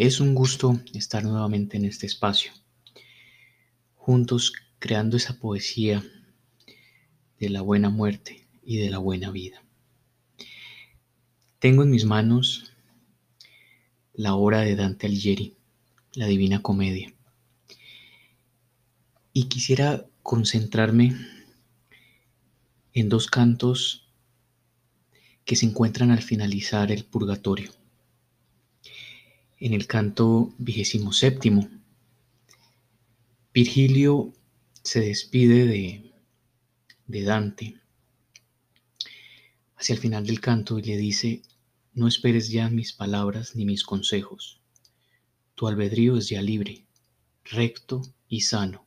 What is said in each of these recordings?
Es un gusto estar nuevamente en este espacio, juntos creando esa poesía de la buena muerte y de la buena vida. Tengo en mis manos la obra de Dante Alighieri, la Divina Comedia, y quisiera concentrarme en dos cantos que se encuentran al finalizar el purgatorio en el canto vigésimo séptimo. Virgilio se despide de, Dante hacia el final del canto le dice, no esperes ya mis palabras ni mis consejos. Tu albedrío es ya libre, recto y sano,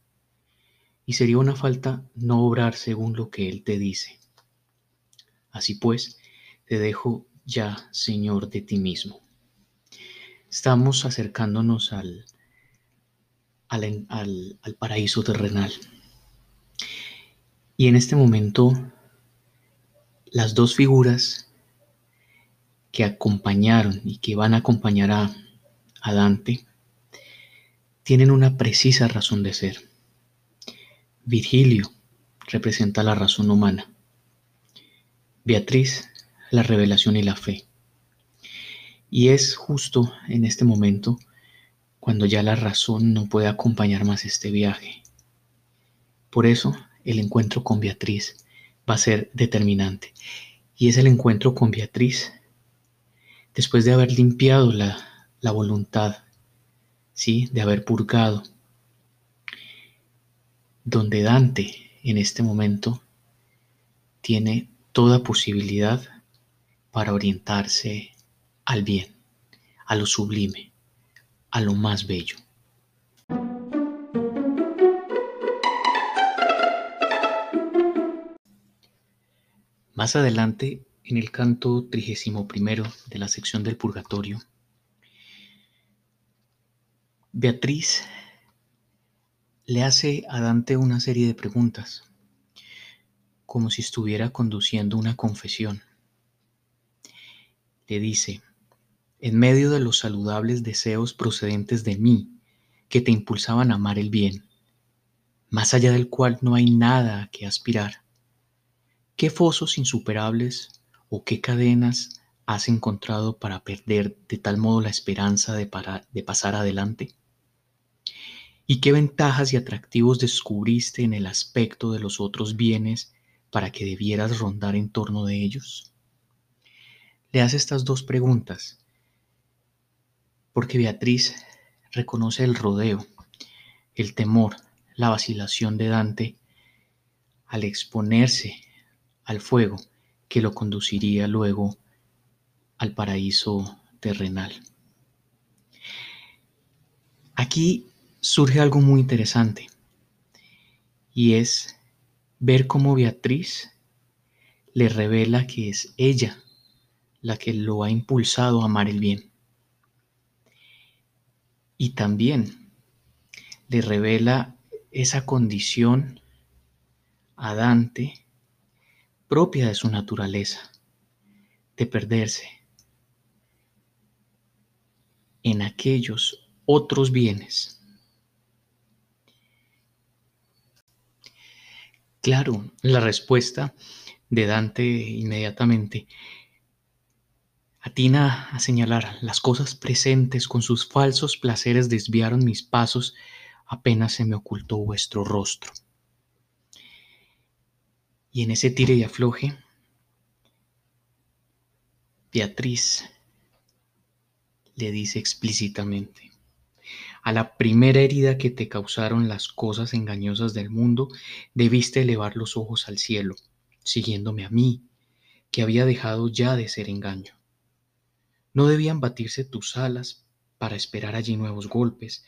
y sería una falta no obrar según lo que él te dice. Así pues, te dejo ya, Señor, de ti mismo. Estamos acercándonos al, al, paraíso terrenal. Y en este momento, las dos figuras que acompañaron y que van a acompañar a, a Dante tienen una precisa razón de ser. Virgilio representa la razón humana. Beatriz, la revelación y la fe. Y es justo en este momento cuando ya la razón no puede acompañar más este viaje. Por eso el encuentro con Beatriz va a ser determinante. Y es el encuentro con Beatriz después de haber limpiado la, la voluntad, ¿sí? de haber purgado, donde Dante en este momento tiene toda posibilidad para orientarse al bien, a lo sublime, a lo más bello. Más adelante, en el canto trigésimo primero de la sección del Purgatorio, Beatriz le hace a Dante una serie de preguntas, como si estuviera conduciendo una confesión. Le dice, en medio de los saludables deseos procedentes de mí, que te impulsaban a amar el bien, más allá del cual no hay nada que aspirar. ¿Qué fosos insuperables o qué cadenas has encontrado para perder de tal modo la esperanza de, de pasar adelante? ¿Y qué ventajas y atractivos descubriste en el aspecto de los otros bienes para que debieras rondar en torno de ellos? Le hace estas dos preguntas porque Beatriz reconoce el rodeo, el temor, la vacilación de Dante al exponerse al fuego que lo conduciría luego al paraíso terrenal. Aquí surge algo muy interesante y es ver cómo Beatriz le revela que es ella la que lo ha impulsado a amar el bien y también le revela esa condición a Dante propia de su naturaleza, de perderse en aquellos otros bienes. Claro, la respuesta de Dante inmediatamente Atina a señalar las cosas presentes con sus falsos placeres desviaron mis pasos, apenas se me ocultó vuestro rostro. Y en ese tire y afloje, Beatriz le dice explícitamente, a la primera herida que te causaron las cosas engañosas del mundo, debiste elevar los ojos al cielo, siguiéndome a mí, que había dejado ya de ser engaño. No debían batirse tus alas para esperar allí nuevos golpes,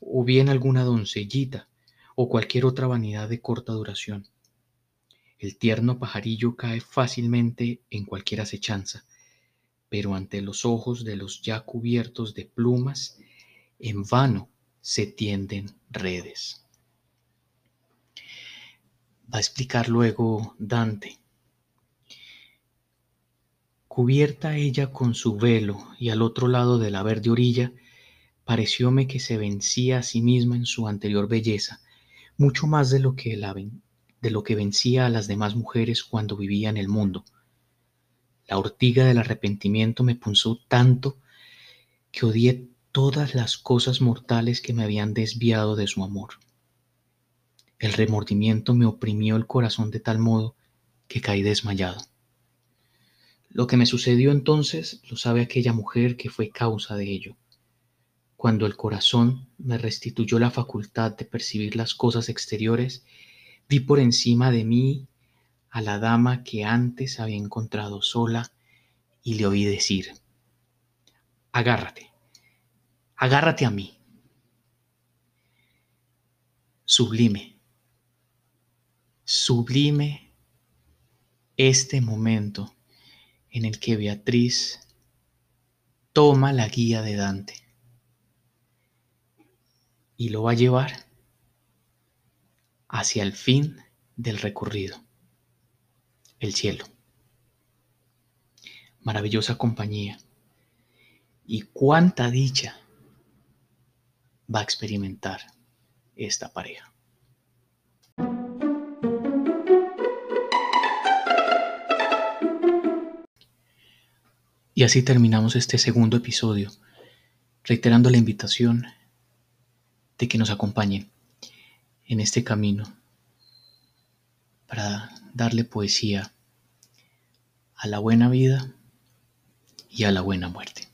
o bien alguna doncellita, o cualquier otra vanidad de corta duración. El tierno pajarillo cae fácilmente en cualquier acechanza, pero ante los ojos de los ya cubiertos de plumas, en vano se tienden redes. Va a explicar luego Dante Cubierta ella con su velo y al otro lado de la verde orilla, parecióme que se vencía a sí misma en su anterior belleza, mucho más de lo que, de lo que vencía a las demás mujeres cuando vivía en el mundo. La ortiga del arrepentimiento me punzó tanto que odié todas las cosas mortales que me habían desviado de su amor. El remordimiento me oprimió el corazón de tal modo que caí desmayado. Lo que me sucedió entonces lo sabe aquella mujer que fue causa de ello. Cuando el corazón me restituyó la facultad de percibir las cosas exteriores, vi por encima de mí a la dama que antes había encontrado sola y le oí decir, agárrate, agárrate a mí. Sublime, sublime este momento en el que Beatriz toma la guía de Dante y lo va a llevar hacia el fin del recorrido, el cielo. Maravillosa compañía. Y cuánta dicha va a experimentar esta pareja. Y así terminamos este segundo episodio, reiterando la invitación de que nos acompañen en este camino para darle poesía a la buena vida y a la buena muerte.